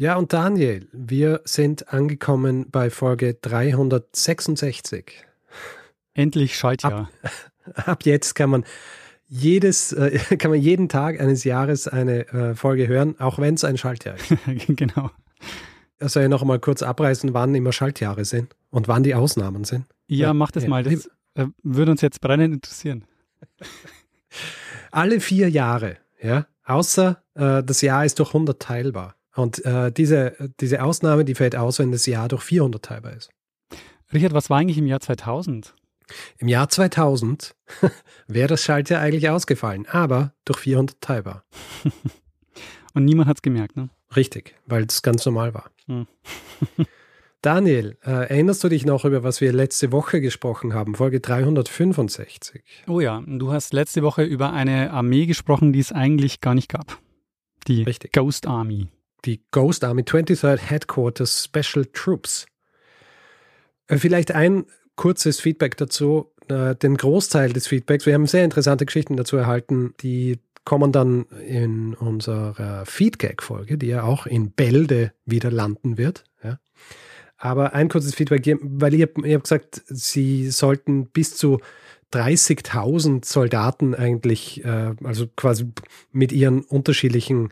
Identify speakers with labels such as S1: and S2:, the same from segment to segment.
S1: Ja, und Daniel, wir sind angekommen bei Folge 366.
S2: Endlich Schaltjahr.
S1: Ab jetzt kann man jedes, äh, kann man jeden Tag eines Jahres eine äh, Folge hören, auch wenn es ein Schaltjahr ist.
S2: genau.
S1: Also ja noch mal kurz abreißen, wann immer Schaltjahre sind und wann die Ausnahmen sind.
S2: Ja,
S1: Ja,
S2: mach das mal. Das äh, würde uns jetzt brennend interessieren.
S1: Alle vier Jahre, ja, außer das Jahr ist durch 100 teilbar. Und äh, diese, diese Ausnahme, die fällt aus, wenn das Jahr durch 400 teilbar ist.
S2: Richard, was war eigentlich im Jahr 2000?
S1: Im Jahr 2000 wäre das Schaltjahr eigentlich ausgefallen, aber durch 400 teilbar.
S2: Und niemand hat es gemerkt, ne?
S1: Richtig, weil es ganz normal war.
S2: Hm.
S1: Daniel, äh, erinnerst du dich noch, über was wir letzte Woche gesprochen haben? Folge 365.
S2: Oh ja, du hast letzte Woche über eine Armee gesprochen, die es eigentlich gar nicht gab. Die
S1: Richtig.
S2: Ghost Army.
S1: Die Ghost Army 23rd Headquarters Special Troops. Äh, Vielleicht ein kurzes Feedback dazu. Den Großteil des Feedbacks, wir haben sehr interessante Geschichten dazu erhalten, die kommen dann in unserer Feedgag-Folge, die ja auch in Bälde wieder landen wird. Ja. Aber ein kurzes Feedback, weil ihr, ihr habt gesagt, sie sollten bis zu 30.000 Soldaten eigentlich, äh, also quasi mit ihren unterschiedlichen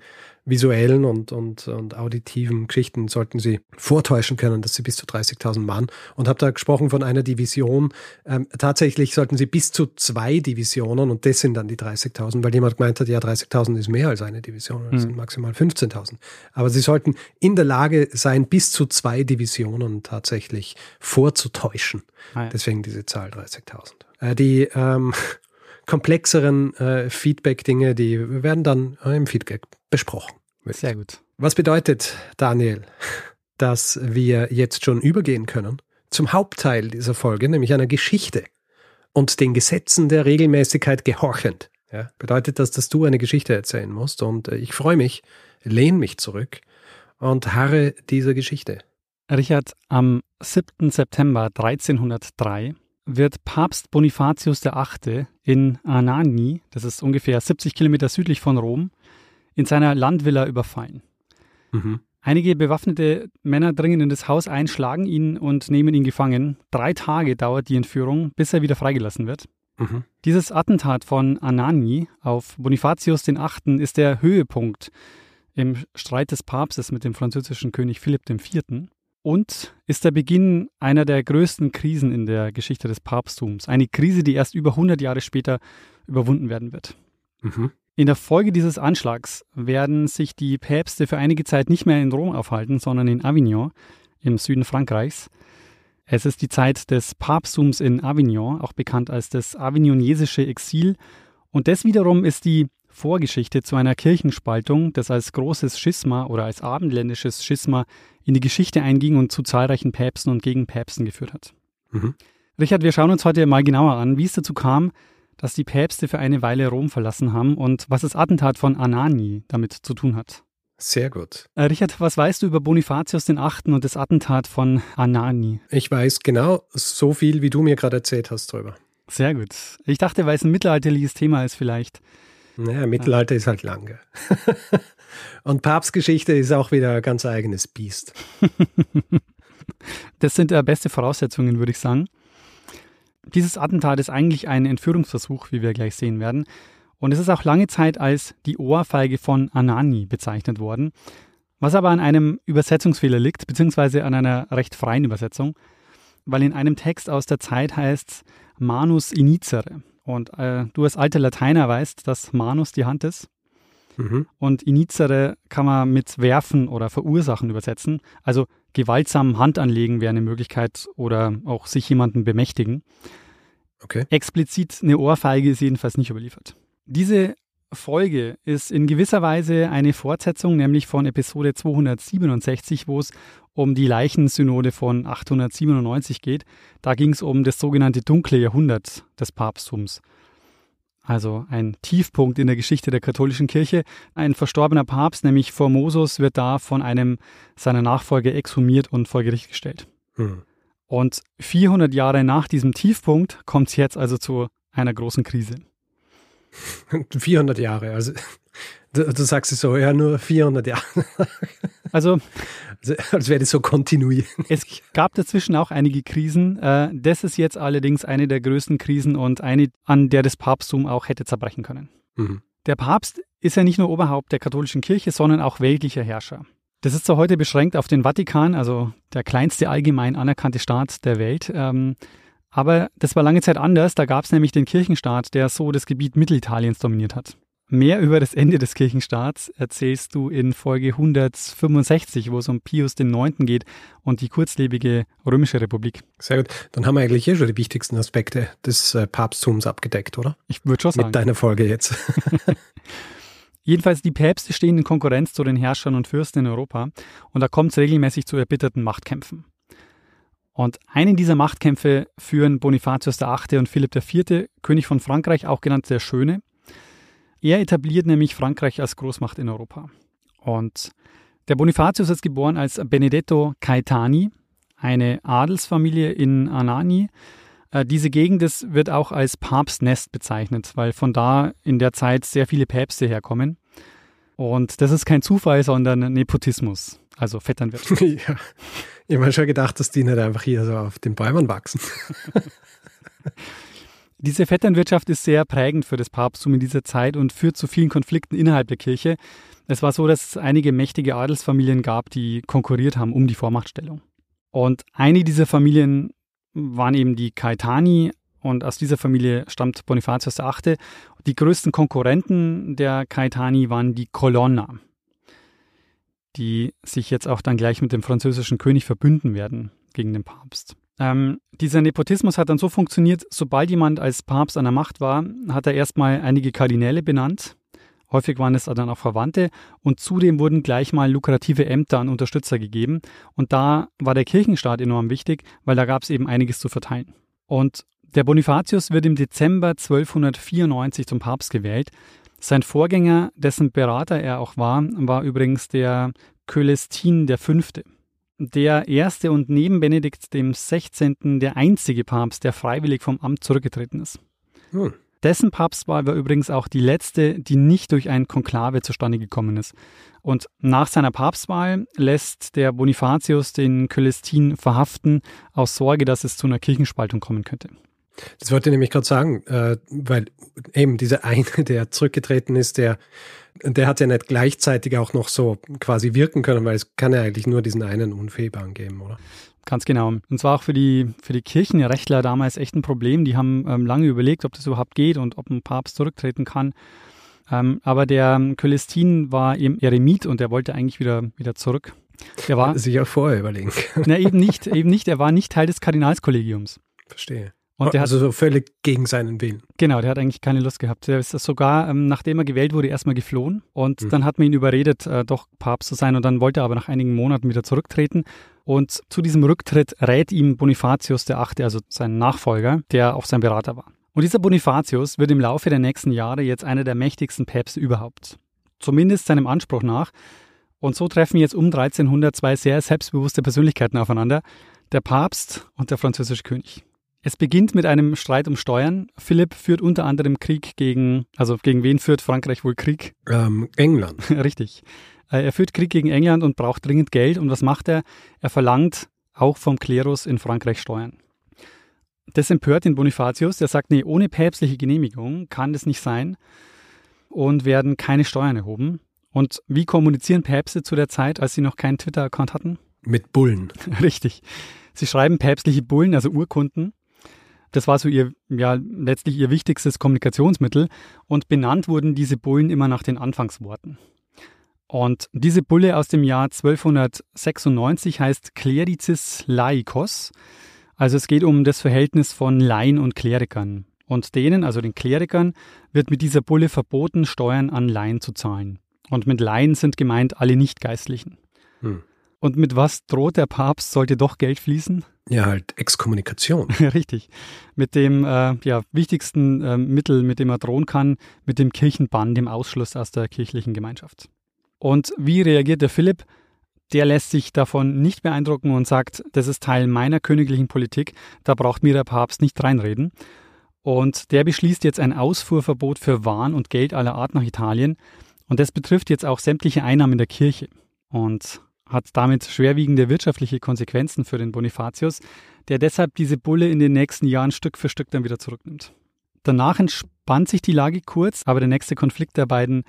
S1: visuellen und, und, und auditiven Geschichten sollten sie vortäuschen können, dass sie bis zu 30.000 Mann und habe da gesprochen von einer Division. Ähm, tatsächlich sollten sie bis zu zwei Divisionen und das sind dann die 30.000, weil jemand gemeint hat, ja 30.000 ist mehr als eine Division, das
S2: Mhm.
S1: sind maximal 15.000. Aber sie sollten in der Lage sein, bis zu zwei Divisionen tatsächlich vorzutäuschen.
S2: Ah, ja.
S1: Deswegen diese Zahl 30.000. Äh, die ähm, komplexeren äh, Feedback-Dinge, die werden dann äh, im Feedback besprochen.
S2: Sehr gut.
S1: Was bedeutet, Daniel, dass wir jetzt schon übergehen können zum Hauptteil dieser Folge, nämlich einer Geschichte und den Gesetzen der Regelmäßigkeit gehorchend? Ja, bedeutet das, dass du eine Geschichte erzählen musst und äh, ich freue mich, lehne mich zurück und harre dieser Geschichte.
S2: Richard, am 7. September 1303 wird Papst Bonifatius VIII. in Anagni, das ist ungefähr 70 Kilometer südlich von Rom, in seiner Landvilla überfallen.
S1: Mhm.
S2: Einige bewaffnete Männer dringen in das Haus ein, schlagen ihn und nehmen ihn gefangen. Drei Tage dauert die Entführung, bis er wieder freigelassen wird.
S1: Mhm.
S2: Dieses Attentat von Anagni auf Bonifatius VIII. ist der Höhepunkt im Streit des Papstes mit dem französischen König Philipp IV. und ist der Beginn einer der größten Krisen in der Geschichte des Papsttums. Eine Krise, die erst über 100 Jahre später überwunden werden wird.
S1: Mhm.
S2: In der Folge dieses Anschlags werden sich die Päpste für einige Zeit nicht mehr in Rom aufhalten, sondern in Avignon im Süden Frankreichs. Es ist die Zeit des Papsttums in Avignon, auch bekannt als das avignonesische Exil. Und das wiederum ist die Vorgeschichte zu einer Kirchenspaltung, das als großes Schisma oder als abendländisches Schisma in die Geschichte einging und zu zahlreichen Päpsten und Gegenpäpsten geführt hat.
S1: Mhm.
S2: Richard, wir schauen uns heute mal genauer an, wie es dazu kam, dass die Päpste für eine Weile Rom verlassen haben und was das Attentat von Anani damit zu tun hat.
S1: Sehr gut.
S2: Äh, Richard, was weißt du über Bonifatius VIII. und das Attentat von Anani?
S1: Ich weiß genau so viel, wie du mir gerade erzählt hast drüber.
S2: Sehr gut. Ich dachte, weil es ein mittelalterliches Thema ist, vielleicht.
S1: Naja, Mittelalter ist halt lange. Und Papstgeschichte ist auch wieder ein ganz eigenes Biest.
S2: Das sind äh, beste Voraussetzungen, würde ich sagen. Dieses Attentat ist eigentlich ein Entführungsversuch, wie wir gleich sehen werden. Und es ist auch lange Zeit als die Ohrfeige von Anani bezeichnet worden, was aber an einem Übersetzungsfehler liegt, beziehungsweise an einer recht freien Übersetzung, weil in einem Text aus der Zeit heißt es Manus inizere. Und äh, du als alter Lateiner weißt, dass Manus die Hand ist.
S1: Mhm.
S2: Und inizere kann man mit werfen oder verursachen übersetzen. Also gewaltsam Hand anlegen wäre eine Möglichkeit oder auch sich jemanden bemächtigen.
S1: Okay.
S2: Explizit eine Ohrfeige ist jedenfalls nicht überliefert. Diese Folge ist in gewisser Weise eine Fortsetzung, nämlich von Episode 267, wo es um die Leichensynode von 897 geht. Da ging es um das sogenannte dunkle Jahrhundert des Papsttums. Also ein Tiefpunkt in der Geschichte der katholischen Kirche. Ein verstorbener Papst, nämlich Formosus, wird da von einem seiner Nachfolger exhumiert und vor Gericht gestellt. Hm. Und 400 Jahre nach diesem Tiefpunkt kommt es jetzt also zu einer großen Krise.
S1: 400 Jahre, also du, du sagst es so, ja, nur 400 Jahre.
S2: Also,
S1: also als wäre das so kontinuierlich.
S2: Es gab dazwischen auch einige Krisen. Äh, das ist jetzt allerdings eine der größten Krisen und eine, an der das Papsttum auch hätte zerbrechen können. Mhm. Der Papst ist ja nicht nur Oberhaupt der katholischen Kirche, sondern auch weltlicher Herrscher. Das ist zwar heute beschränkt auf den Vatikan, also der kleinste allgemein anerkannte Staat der Welt. Ähm, aber das war lange Zeit anders. Da gab es nämlich den Kirchenstaat, der so das Gebiet Mittelitaliens dominiert hat. Mehr über das Ende des Kirchenstaats erzählst du in Folge 165, wo es um Pius IX. geht und die kurzlebige Römische Republik.
S1: Sehr gut. Dann haben wir eigentlich eh schon die wichtigsten Aspekte des äh, Papsttums abgedeckt, oder?
S2: Ich würde schon sagen.
S1: Mit deiner Folge jetzt.
S2: Jedenfalls, die Päpste stehen in Konkurrenz zu den Herrschern und Fürsten in Europa und da kommt es regelmäßig zu erbitterten Machtkämpfen. Und einen dieser Machtkämpfe führen Bonifatius VIII. und Philipp IV., König von Frankreich, auch genannt der Schöne, er etabliert nämlich Frankreich als Großmacht in Europa. Und der Bonifatius ist geboren als Benedetto Caetani, eine Adelsfamilie in Anani. Äh, diese Gegend wird auch als Papstnest bezeichnet, weil von da in der Zeit sehr viele Päpste herkommen. Und das ist kein Zufall, sondern Nepotismus, also Vetternwirtschaft.
S1: ja, ich habe mir schon gedacht, dass die nicht einfach hier so auf den Bäumen wachsen.
S2: Diese Vetternwirtschaft ist sehr prägend für das Papsttum in dieser Zeit und führt zu vielen Konflikten innerhalb der Kirche. Es war so, dass es einige mächtige Adelsfamilien gab, die konkurriert haben um die Vormachtstellung. Und eine dieser Familien waren eben die Caetani und aus dieser Familie stammt Bonifatius VIII. Die größten Konkurrenten der Caetani waren die Colonna, die sich jetzt auch dann gleich mit dem französischen König verbünden werden gegen den Papst. Ähm, dieser Nepotismus hat dann so funktioniert, sobald jemand als Papst an der Macht war, hat er erstmal einige Kardinäle benannt. Häufig waren es dann auch Verwandte und zudem wurden gleich mal lukrative Ämter an Unterstützer gegeben. Und da war der Kirchenstaat enorm wichtig, weil da gab es eben einiges zu verteilen. Und der Bonifatius wird im Dezember 1294 zum Papst gewählt. Sein Vorgänger, dessen Berater er auch war, war übrigens der Cölestin V der erste und neben Benedikt dem 16. der einzige Papst, der freiwillig vom Amt zurückgetreten ist. Hm. Dessen Papstwahl war übrigens auch die letzte, die nicht durch ein Konklave zustande gekommen ist. Und nach seiner Papstwahl lässt der Bonifatius den Cölestin verhaften, aus Sorge, dass es zu einer Kirchenspaltung kommen könnte.
S1: Das wollte ich nämlich gerade sagen, äh, weil eben dieser eine, der zurückgetreten ist, der der hat ja nicht gleichzeitig auch noch so quasi wirken können, weil es kann ja eigentlich nur diesen einen Unfehlbaren geben, oder?
S2: Ganz genau. Und zwar auch für die, für die Kirchenrechtler damals echt ein Problem. Die haben ähm, lange überlegt, ob das überhaupt geht und ob ein Papst zurücktreten kann. Ähm, aber der Cölestin war eben Eremit und er wollte eigentlich wieder, wieder zurück.
S1: Der war sich auch vorher überlegen.
S2: Na, eben nicht, eben nicht. Er war nicht Teil des Kardinalskollegiums.
S1: Verstehe. Und der also hat, so völlig gegen seinen Willen.
S2: Genau, der hat eigentlich keine Lust gehabt. Der ist sogar, ähm, nachdem er gewählt wurde, erstmal geflohen. Und mhm. dann hat man ihn überredet, äh, doch Papst zu sein. Und dann wollte er aber nach einigen Monaten wieder zurücktreten. Und zu diesem Rücktritt rät ihm Bonifatius der Achte, also sein Nachfolger, der auch sein Berater war. Und dieser Bonifatius wird im Laufe der nächsten Jahre jetzt einer der mächtigsten Päpste überhaupt. Zumindest seinem Anspruch nach. Und so treffen jetzt um 1300 zwei sehr selbstbewusste Persönlichkeiten aufeinander. Der Papst und der französische König. Es beginnt mit einem Streit um Steuern. Philipp führt unter anderem Krieg gegen, also gegen wen führt Frankreich wohl Krieg?
S1: Ähm, England.
S2: Richtig. Äh, er führt Krieg gegen England und braucht dringend Geld. Und was macht er? Er verlangt auch vom Klerus in Frankreich Steuern. Das empört den Bonifatius. Der sagt, nee, ohne päpstliche Genehmigung kann das nicht sein und werden keine Steuern erhoben. Und wie kommunizieren Päpste zu der Zeit, als sie noch keinen Twitter-Account hatten?
S1: Mit Bullen.
S2: Richtig. Sie schreiben päpstliche Bullen, also Urkunden, das war so ihr, ja, letztlich ihr wichtigstes Kommunikationsmittel und benannt wurden diese Bullen immer nach den Anfangsworten. Und diese Bulle aus dem Jahr 1296 heißt Clericis Laicos. Also es geht um das Verhältnis von Laien und Klerikern. Und denen, also den Klerikern, wird mit dieser Bulle verboten, Steuern an Laien zu zahlen. Und mit Laien sind gemeint alle Nichtgeistlichen. Hm. Und mit was droht der Papst, sollte doch Geld fließen?
S1: Ja, halt Exkommunikation.
S2: Richtig. Mit dem äh, ja, wichtigsten äh, Mittel, mit dem er drohen kann, mit dem Kirchenbann, dem Ausschluss aus der kirchlichen Gemeinschaft. Und wie reagiert der Philipp? Der lässt sich davon nicht beeindrucken und sagt, das ist Teil meiner königlichen Politik, da braucht mir der Papst nicht reinreden. Und der beschließt jetzt ein Ausfuhrverbot für Waren und Geld aller Art nach Italien. Und das betrifft jetzt auch sämtliche Einnahmen der Kirche. Und hat damit schwerwiegende wirtschaftliche Konsequenzen für den Bonifatius, der deshalb diese Bulle in den nächsten Jahren Stück für Stück dann wieder zurücknimmt. Danach entspannt sich die Lage kurz, aber der nächste Konflikt der beiden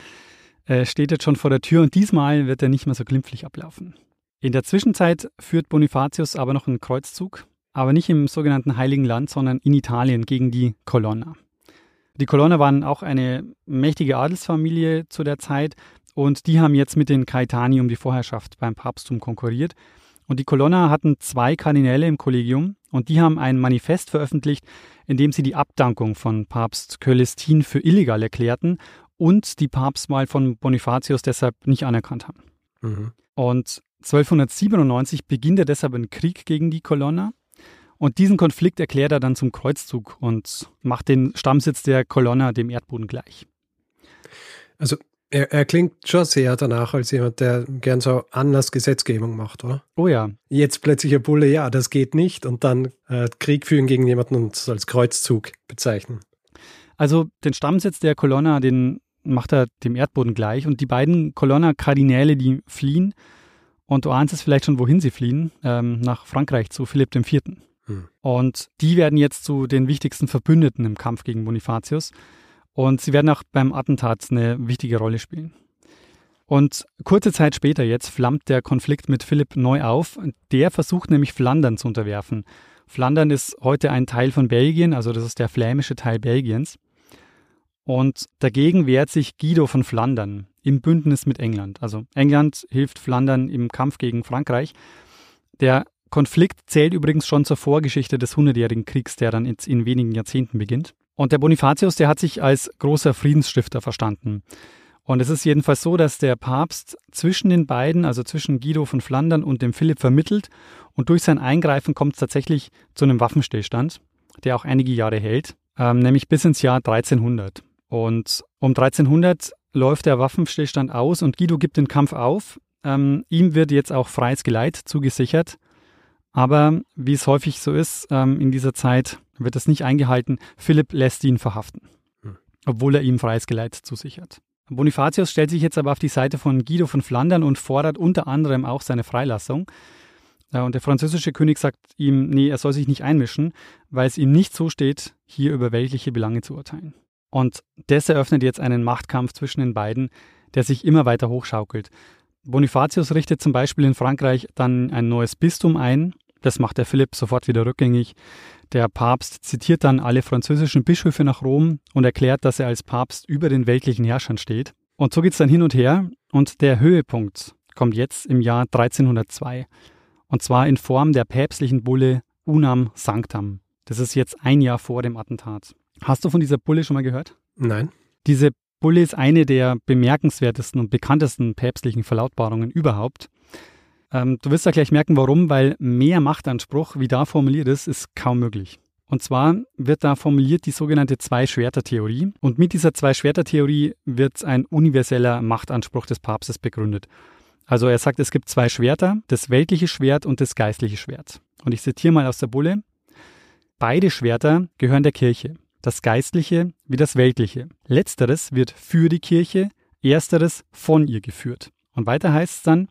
S2: äh, steht jetzt schon vor der Tür und diesmal wird er nicht mehr so glimpflich ablaufen. In der Zwischenzeit führt Bonifatius aber noch einen Kreuzzug, aber nicht im sogenannten Heiligen Land, sondern in Italien gegen die Colonna. Die Colonna waren auch eine mächtige Adelsfamilie zu der Zeit und die haben jetzt mit den Caetani um die Vorherrschaft beim Papsttum konkurriert. Und die Colonna hatten zwei Kardinäle im Kollegium und die haben ein Manifest veröffentlicht, in dem sie die Abdankung von Papst Cölestin für illegal erklärten und die Papstwahl von Bonifatius deshalb nicht anerkannt haben. Mhm. Und 1297 beginnt er deshalb ein Krieg gegen die Colonna. Und diesen Konflikt erklärt er dann zum Kreuzzug und macht den Stammsitz der Colonna dem Erdboden gleich.
S1: Also er, er, klingt schon sehr danach als jemand, der gern so Anlassgesetzgebung macht, oder?
S2: Oh ja.
S1: Jetzt plötzlich ein Bulle, ja, das geht nicht und dann äh, Krieg führen gegen jemanden und es als Kreuzzug bezeichnen.
S2: Also den Stammsitz der Colonna, den macht er dem Erdboden gleich und die beiden Colonna-Kardinäle, die fliehen und du ahnst es vielleicht schon, wohin sie fliehen, ähm, nach Frankreich zu Philipp IV. Hm. Und die werden jetzt zu den wichtigsten Verbündeten im Kampf gegen Bonifatius. Und sie werden auch beim Attentat eine wichtige Rolle spielen. Und kurze Zeit später jetzt flammt der Konflikt mit Philipp neu auf. Der versucht nämlich Flandern zu unterwerfen. Flandern ist heute ein Teil von Belgien, also das ist der flämische Teil Belgiens. Und dagegen wehrt sich Guido von Flandern im Bündnis mit England. Also England hilft Flandern im Kampf gegen Frankreich. Der Konflikt zählt übrigens schon zur Vorgeschichte des Hundertjährigen Kriegs, der dann in wenigen Jahrzehnten beginnt. Und der Bonifatius, der hat sich als großer Friedensstifter verstanden. Und es ist jedenfalls so, dass der Papst zwischen den beiden, also zwischen Guido von Flandern und dem Philipp vermittelt und durch sein Eingreifen kommt es tatsächlich zu einem Waffenstillstand, der auch einige Jahre hält, ähm, nämlich bis ins Jahr 1300. Und um 1300 läuft der Waffenstillstand aus und Guido gibt den Kampf auf. Ähm, ihm wird jetzt auch freies Geleit zugesichert. Aber wie es häufig so ist ähm, in dieser Zeit, wird das nicht eingehalten. Philipp lässt ihn verhaften, hm. obwohl er ihm freies Geleit zusichert. Bonifatius stellt sich jetzt aber auf die Seite von Guido von Flandern und fordert unter anderem auch seine Freilassung. Äh, und der französische König sagt ihm, nee, er soll sich nicht einmischen, weil es ihm nicht so steht, hier über weltliche Belange zu urteilen. Und das eröffnet jetzt einen Machtkampf zwischen den beiden, der sich immer weiter hochschaukelt. Bonifatius richtet zum Beispiel in Frankreich dann ein neues Bistum ein. Das macht der Philipp sofort wieder rückgängig. Der Papst zitiert dann alle französischen Bischöfe nach Rom und erklärt, dass er als Papst über den weltlichen Herrschern steht. Und so geht es dann hin und her. Und der Höhepunkt kommt jetzt im Jahr 1302. Und zwar in Form der päpstlichen Bulle Unam Sanctam. Das ist jetzt ein Jahr vor dem Attentat. Hast du von dieser Bulle schon mal gehört?
S1: Nein.
S2: Diese Bulle ist eine der bemerkenswertesten und bekanntesten päpstlichen Verlautbarungen überhaupt. Ähm, du wirst ja gleich merken, warum, weil mehr Machtanspruch, wie da formuliert ist, ist kaum möglich. Und zwar wird da formuliert die sogenannte Zwei-Schwerter-Theorie. Und mit dieser Zwei-Schwerter-Theorie wird ein universeller Machtanspruch des Papstes begründet. Also er sagt, es gibt zwei Schwerter, das weltliche Schwert und das geistliche Schwert. Und ich zitiere mal aus der Bulle. Beide Schwerter gehören der Kirche. Das geistliche wie das weltliche. Letzteres wird für die Kirche, ersteres von ihr geführt. Und weiter heißt es dann,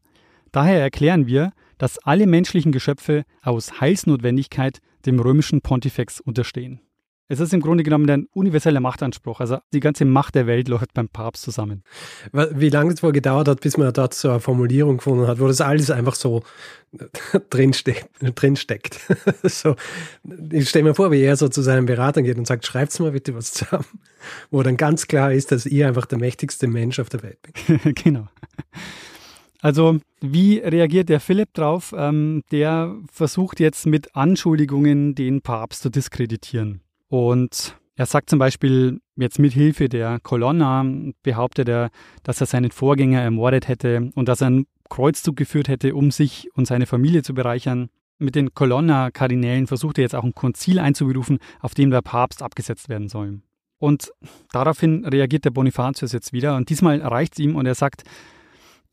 S2: Daher erklären wir, dass alle menschlichen Geschöpfe aus Heilsnotwendigkeit dem römischen Pontifex unterstehen. Es ist im Grunde genommen ein universeller Machtanspruch. Also die ganze Macht der Welt läuft beim Papst zusammen.
S1: Wie lange es wohl gedauert hat, bis man dort so eine Formulierung gefunden hat, wo das alles einfach so drinsteckt. drinsteckt. so, ich stelle mir vor, wie er so zu seinem Berater geht und sagt, schreibt mal bitte was zusammen, wo dann ganz klar ist, dass ihr einfach der mächtigste Mensch auf der Welt
S2: bin. genau. Also wie reagiert der Philipp drauf? Ähm, der versucht jetzt mit Anschuldigungen den Papst zu diskreditieren. Und Er sagt zum Beispiel, jetzt mit Hilfe der Colonna behauptet er, dass er seinen Vorgänger ermordet hätte und dass er einen Kreuzzug geführt hätte, um sich und seine Familie zu bereichern. Mit den Colonna-Kardinälen versucht er jetzt auch ein Konzil einzuberufen, auf dem der Papst abgesetzt werden soll. Und daraufhin reagiert der Bonifatius jetzt wieder und diesmal reicht es ihm und er sagt,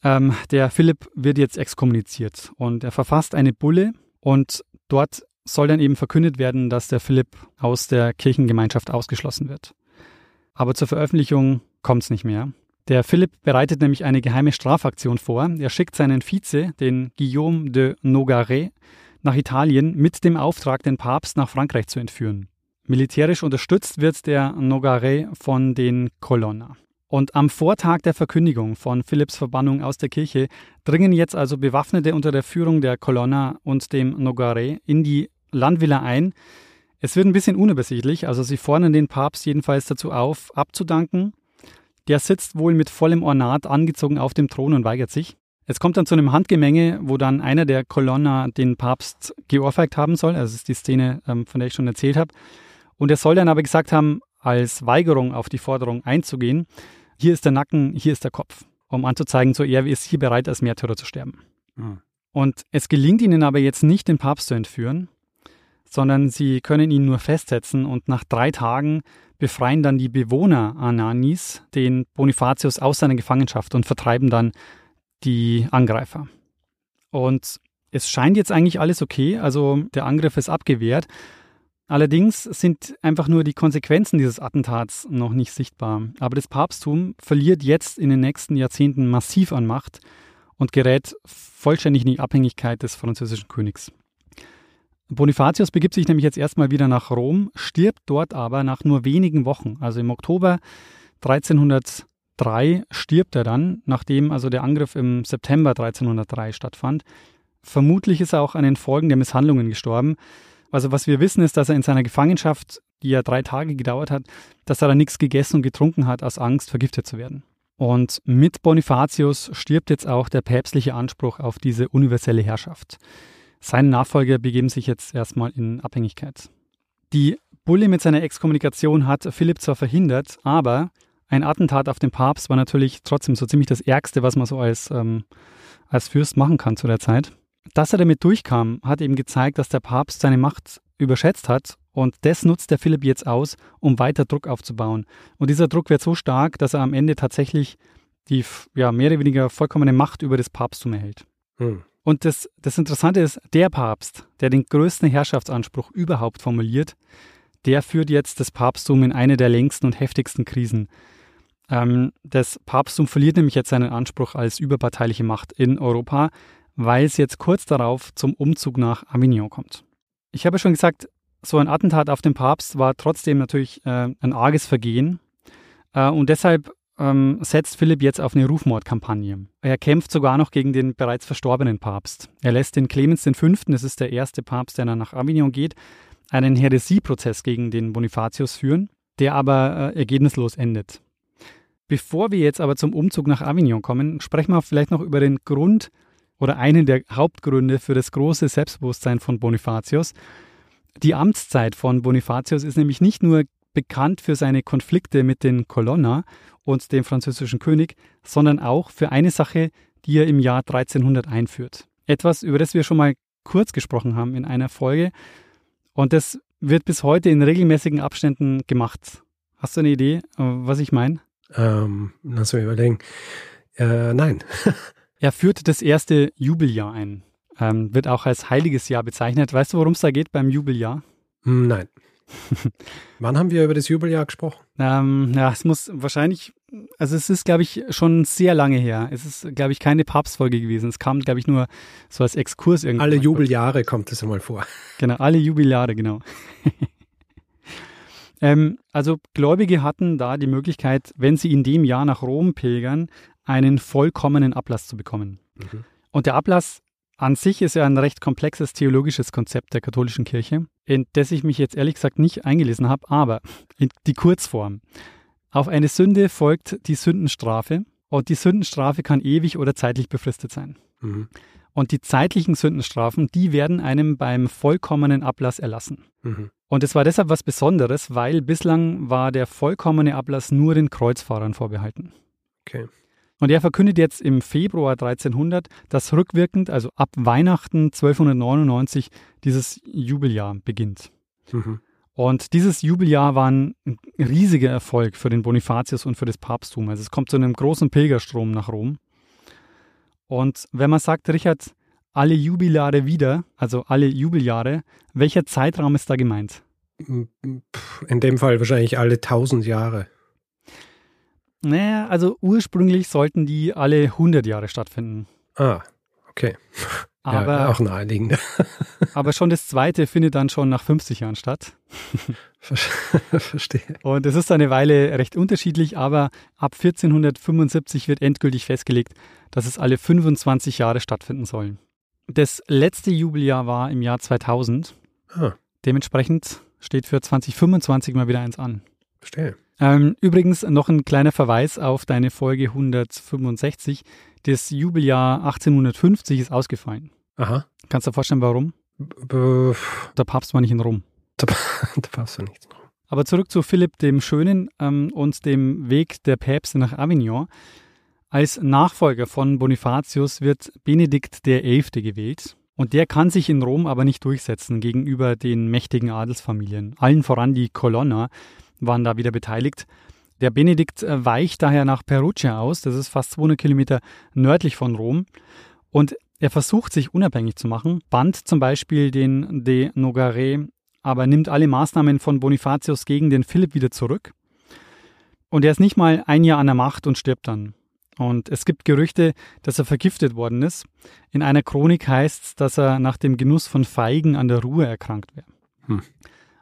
S2: ähm, der Philipp wird jetzt exkommuniziert und er verfasst eine Bulle und dort soll dann eben verkündet werden, dass der Philipp aus der Kirchengemeinschaft ausgeschlossen wird. Aber zur Veröffentlichung kommt es nicht mehr. Der Philipp bereitet nämlich eine geheime Strafaktion vor. Er schickt seinen Vize, den Guillaume de Nogaret, nach Italien mit dem Auftrag, den Papst nach Frankreich zu entführen. Militärisch unterstützt wird der Nogaret von den Colonna. Und am Vortag der Verkündigung von Philipps Verbannung aus der Kirche dringen jetzt also Bewaffnete unter der Führung der Colonna und dem Nogaret in die Landvilla ein. Es wird ein bisschen unübersichtlich, also sie fordern den Papst jedenfalls dazu auf, abzudanken. Der sitzt wohl mit vollem Ornat angezogen auf dem Thron und weigert sich. Es kommt dann zu einem Handgemenge, wo dann einer der Colonna den Papst geohrfeigt haben soll. Also das ist die Szene, ähm, von der ich schon erzählt habe. Und er soll dann aber gesagt haben, als Weigerung auf die Forderung einzugehen, hier ist der Nacken, hier ist der Kopf, um anzuzeigen, so er ist hier bereit, als Märtyrer zu sterben. Mhm. Und es gelingt ihnen aber jetzt nicht, den Papst zu entführen, sondern sie können ihn nur festsetzen und nach drei Tagen befreien dann die Bewohner Ananis den Bonifatius aus seiner Gefangenschaft und vertreiben dann die Angreifer. Und es scheint jetzt eigentlich alles okay, also der Angriff ist abgewehrt. Allerdings sind einfach nur die Konsequenzen dieses Attentats noch nicht sichtbar. Aber das Papsttum verliert jetzt in den nächsten Jahrzehnten massiv an Macht und gerät vollständig in die Abhängigkeit des französischen Königs. Bonifatius begibt sich nämlich jetzt erstmal wieder nach Rom, stirbt dort aber nach nur wenigen Wochen. Also im Oktober 1303 stirbt er dann, nachdem also der Angriff im September 1303 stattfand. Vermutlich ist er auch an den Folgen der Misshandlungen gestorben. Also was wir wissen ist, dass er in seiner Gefangenschaft, die ja drei Tage gedauert hat, dass er da nichts gegessen und getrunken hat aus Angst, vergiftet zu werden. Und mit Bonifatius stirbt jetzt auch der päpstliche Anspruch auf diese universelle Herrschaft. Seine Nachfolger begeben sich jetzt erstmal in Abhängigkeit. Die Bulle mit seiner Exkommunikation hat Philipp zwar verhindert, aber ein Attentat auf den Papst war natürlich trotzdem so ziemlich das Ärgste, was man so als, ähm, als Fürst machen kann zu der Zeit. Dass er damit durchkam, hat eben gezeigt, dass der Papst seine Macht überschätzt hat und das nutzt der Philipp jetzt aus, um weiter Druck aufzubauen. Und dieser Druck wird so stark, dass er am Ende tatsächlich die ja, mehr oder weniger vollkommene Macht über das Papsttum erhält. Hm. Und das, das Interessante ist, der Papst, der den größten Herrschaftsanspruch überhaupt formuliert, der führt jetzt das Papsttum in eine der längsten und heftigsten Krisen. Ähm, das Papsttum verliert nämlich jetzt seinen Anspruch als überparteiliche Macht in Europa, weil es jetzt kurz darauf zum Umzug nach Avignon kommt. Ich habe schon gesagt, so ein Attentat auf den Papst war trotzdem natürlich äh, ein arges Vergehen. Äh, und deshalb ähm, setzt Philipp jetzt auf eine Rufmordkampagne. Er kämpft sogar noch gegen den bereits verstorbenen Papst. Er lässt den Clemens V., das ist der erste Papst, der nach Avignon geht, einen Häresieprozess gegen den Bonifatius führen, der aber äh, ergebnislos endet. Bevor wir jetzt aber zum Umzug nach Avignon kommen, sprechen wir vielleicht noch über den Grund oder einen der Hauptgründe für das große Selbstbewusstsein von Bonifatius. Die Amtszeit von Bonifatius ist nämlich nicht nur bekannt für seine Konflikte mit den Colonna und dem französischen König, sondern auch für eine Sache, die er im Jahr 1300 einführt. Etwas, über das wir schon mal kurz gesprochen haben in einer Folge. Und das wird bis heute in regelmäßigen Abständen gemacht. Hast du eine Idee, äh, was ich meine?
S1: Ähm, lass mich überlegen. Äh, nein.
S2: er führt das erste Jubeljahr ein. Ähm, wird auch als heiliges Jahr bezeichnet. Weißt du, worum es da geht beim Jubeljahr?
S1: Hm, nein. Wann haben wir über das Jubeljahr gesprochen?
S2: Ähm, ja, es muss wahrscheinlich, also es ist, glaube ich, schon sehr lange her. Es ist, glaube ich, keine Papstfolge gewesen. Es kam, glaube ich, nur so als Exkurs irgendwie.
S1: Alle Jubeljahre kommt es einmal vor.
S2: Genau, alle Jubeljahre, genau. ähm, also Gläubige hatten da die Möglichkeit, wenn sie in dem Jahr nach Rom pilgern, einen vollkommenen Ablass zu bekommen. Mhm. Und der Ablass an sich ist ja ein recht komplexes theologisches Konzept der katholischen Kirche, in das ich mich jetzt ehrlich gesagt nicht eingelesen habe, aber die Kurzform. Auf eine Sünde folgt die Sündenstrafe und die Sündenstrafe kann ewig oder zeitlich befristet sein. Mhm. Und die zeitlichen Sündenstrafen, die werden einem beim vollkommenen Ablass erlassen.
S1: Mhm.
S2: Und es war deshalb was Besonderes, weil bislang war der vollkommene Ablass nur den Kreuzfahrern vorbehalten.
S1: Okay.
S2: Und er verkündet jetzt im Februar 1300, dass rückwirkend, also ab Weihnachten 1299, dieses Jubeljahr beginnt.
S1: Mhm.
S2: Und dieses Jubeljahr war ein riesiger Erfolg für den Bonifatius und für das Papsttum. Also es kommt zu einem großen Pilgerstrom nach Rom. Und wenn man sagt, Richard, alle Jubiläare wieder, also alle Jubeljahre, welcher Zeitraum ist da gemeint?
S1: In dem Fall wahrscheinlich alle tausend Jahre.
S2: Naja, also ursprünglich sollten die alle 100 Jahre stattfinden.
S1: Ah, okay.
S2: Aber,
S1: ja, auch naheliegend.
S2: aber schon das zweite findet dann schon nach 50 Jahren statt.
S1: Verstehe.
S2: Und es ist eine Weile recht unterschiedlich, aber ab 1475 wird endgültig festgelegt, dass es alle 25 Jahre stattfinden sollen. Das letzte Jubeljahr war im Jahr 2000.
S1: Ah,
S2: Dementsprechend steht für 2025 mal wieder eins an.
S1: verstehe.
S2: Ähm, übrigens noch ein kleiner Verweis auf deine Folge 165. Das Jubeljahr 1850 ist ausgefallen.
S1: Aha.
S2: Kannst du dir vorstellen, warum?
S1: B
S2: Der Papst war nicht in Rom.
S1: da, da passt doch nichts.
S2: Aber zurück zu Philipp dem Schönen ähm, und dem Weg der Päpste nach Avignon. Als Nachfolger von Bonifatius wird Benedikt XI. gewählt. Und der kann sich in Rom aber nicht durchsetzen gegenüber den mächtigen Adelsfamilien. Allen voran die Colonna waren da wieder beteiligt. Der Benedikt äh, weicht daher nach Perugia aus, das ist fast 200 Kilometer nördlich von Rom. Und er versucht sich unabhängig zu machen, band zum Beispiel den de Nogare, aber nimmt alle Maßnahmen von Bonifatius gegen den Philipp wieder zurück. Und er ist nicht mal ein Jahr an der Macht und stirbt dann. Und es gibt Gerüchte, dass er vergiftet worden ist. In einer Chronik heißt es, dass er nach dem Genuss von Feigen an der Ruhe erkrankt wäre.
S1: Hm.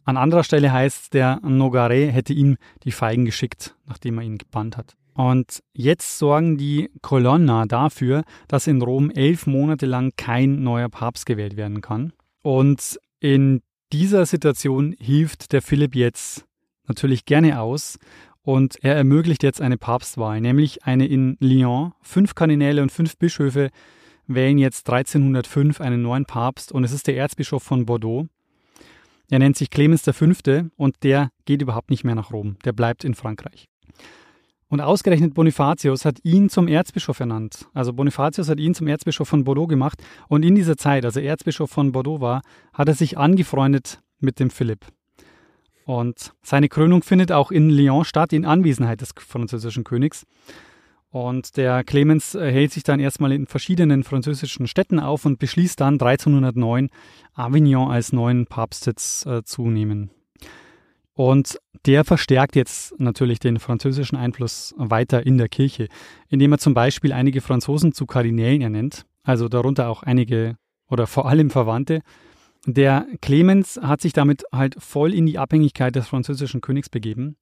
S2: An anderer Stelle heißt es, der Nogare hätte ihm die Feigen geschickt, nachdem er ihn gebannt hat. Und jetzt sorgen die Colonna dafür, dass in Rom elf Monate lang kein neuer Papst gewählt werden kann. Und in dieser Situation hilft der Philipp jetzt natürlich gerne aus und er ermöglicht jetzt eine Papstwahl, nämlich eine in Lyon. Fünf Kardinäle und fünf Bischöfe wählen jetzt 1305 einen neuen Papst und es ist der Erzbischof von Bordeaux. Er nennt sich Clemens V. und der geht überhaupt nicht mehr nach Rom. Der bleibt in Frankreich. Und ausgerechnet Bonifatius hat ihn zum Erzbischof ernannt. Also Bonifatius hat ihn zum Erzbischof von Bordeaux gemacht. Und in dieser Zeit, als er Erzbischof von Bordeaux war, hat er sich angefreundet mit dem Philipp. Und seine Krönung findet auch in Lyon statt, in Anwesenheit des französischen Königs. Und der Clemens äh, hält sich dann erstmal in verschiedenen französischen Städten auf und beschließt dann 1309 Avignon als neuen Papstsitz äh, zu nehmen. Und der verstärkt jetzt natürlich den französischen Einfluss weiter in der Kirche, indem er zum Beispiel einige Franzosen zu Kardinälen ernennt, also darunter auch einige oder vor allem Verwandte. Der Clemens hat sich damit halt voll in die Abhängigkeit des französischen Königs begeben.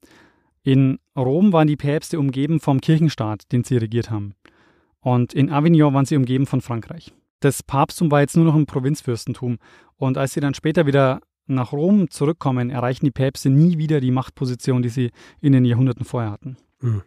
S2: In Rom waren die Päpste umgeben vom Kirchenstaat, den sie regiert haben. Und in Avignon waren sie umgeben von Frankreich. Das Papsttum war jetzt nur noch ein Provinzfürstentum. Und als sie dann später wieder nach Rom zurückkommen, erreichen die Päpste nie wieder die Machtposition, die sie in den Jahrhunderten vorher hatten.
S1: Mhm.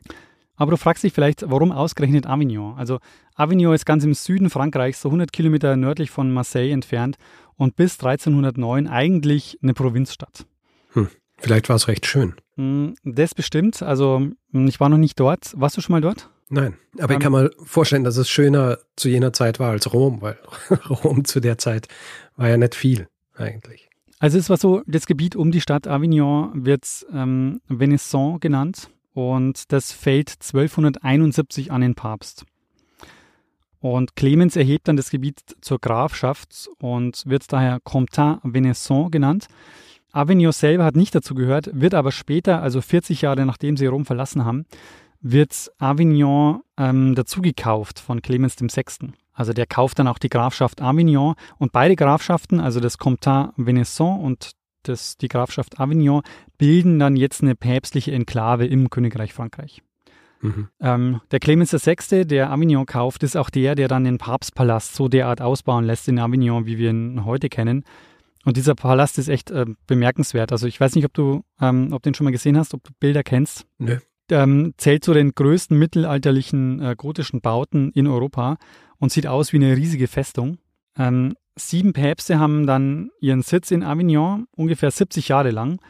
S2: Aber du fragst dich vielleicht, warum ausgerechnet Avignon? Also Avignon ist ganz im Süden Frankreichs, so 100 Kilometer nördlich von Marseille entfernt und bis 1309 eigentlich eine Provinzstadt.
S1: Hm. Vielleicht war es recht schön.
S2: Hm, Das bestimmt. Also hm, ich war noch nicht dort. Warst du schon mal dort?
S1: Nein, aber
S2: Ähm,
S1: ich kann mir vorstellen, dass es schöner zu jener Zeit war als Rom, weil Rom zu der Zeit war ja nicht viel eigentlich.
S2: Also es war so, das Gebiet um die Stadt Avignon wird ähm, Venaisson genannt und das fällt 1271 an den Papst. Und Clemens erhebt dann das Gebiet zur Grafschaft und wird daher Comtat Venaisson genannt. Avignon selber hat nicht dazu gehört, wird aber später, also 40 Jahre nachdem sie Rom verlassen haben, wird Avignon ähm, dazugekauft von Clemens VI. Also der kauft dann auch die Grafschaft Avignon und beide Grafschaften, also das Comtat Venaisson und das, die Grafschaft Avignon, bilden dann jetzt eine päpstliche Enklave im Königreich Frankreich.
S1: Mhm.
S2: Ähm, der Clemens VI., der Avignon kauft, ist auch der, der dann den Papstpalast so derart ausbauen lässt in Avignon, wie wir ihn heute kennen. Und dieser Palast ist echt äh, bemerkenswert. Also ich weiß nicht, ob du, ähm, ob du den schon mal gesehen hast, ob du Bilder kennst.
S1: Nö.
S2: ähm, zählt zu den größten mittelalterlichen äh, gotischen Bauten in Europa und sieht aus wie eine riesige Festung. Ähm, sieben Päpste haben dann ihren Sitz in Avignon, ungefähr 70 Jahre lang,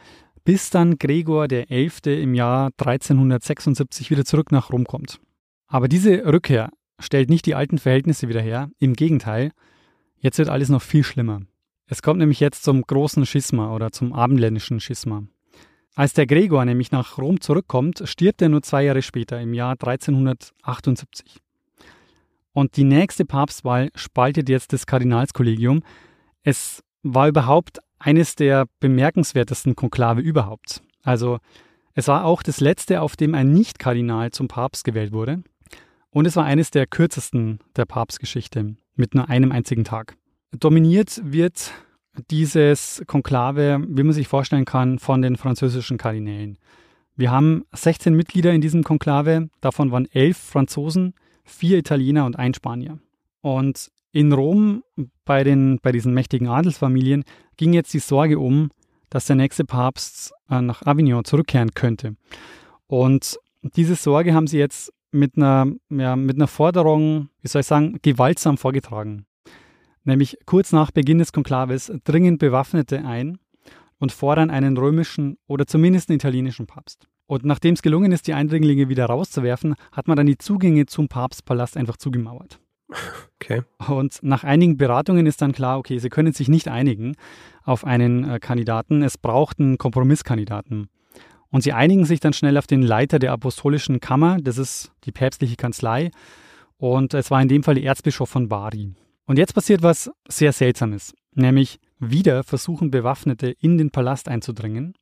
S2: bis dann Gregor XI. im Jahr 1376 wieder zurück nach Rom kommt. Aber diese Rückkehr stellt nicht die alten Verhältnisse wieder her, im Gegenteil, jetzt wird alles noch viel schlimmer. Es kommt nämlich jetzt zum großen Schisma oder zum abendländischen Schisma. Als der Gregor nämlich nach Rom zurückkommt, stirbt er nur zwei Jahre später, im Jahr 1378. Und die nächste Papstwahl spaltet jetzt das Kardinalskollegium. Es war überhaupt eines der bemerkenswertesten Konklave überhaupt. Also es war auch das letzte, auf dem ein Nicht-Kardinal zum Papst gewählt wurde. Und es war eines der kürzesten der Papstgeschichte mit nur einem einzigen Tag. Dominiert wird dieses Konklave, wie man sich vorstellen kann, von den französischen Kardinälen. Wir haben 16 Mitglieder in diesem Konklave, davon waren elf Franzosen, vier Italiener und ein Spanier. Und in Rom bei, den, bei diesen mächtigen Adelsfamilien ging jetzt die Sorge um, dass der nächste Papst äh, nach Avignon zurückkehren könnte. Und diese Sorge haben sie jetzt mit einer, ja, mit einer Forderung, wie soll ich sagen, gewaltsam vorgetragen. Nämlich kurz nach Beginn des Konklaves dringen Bewaffnete ein und fordern einen römischen oder zumindest einen italienischen Papst. Und nachdem es gelungen ist, die Eindringlinge wieder rauszuwerfen, hat man dann die Zugänge zum Papstpalast einfach zugemauert.
S1: Okay.
S2: Und nach einigen Beratungen ist dann klar, okay, sie können sich nicht einigen auf einen äh, Kandidaten. Es braucht einen Kompromisskandidaten. Und sie einigen sich dann schnell auf den Leiter der Apostolischen Kammer, das ist die päpstliche Kanzlei. Und es war in dem Fall der Erzbischof von Bari. Und jetzt passiert was sehr Seltsames, nämlich wieder versuchen Bewaffnete in den Palast einzudringen,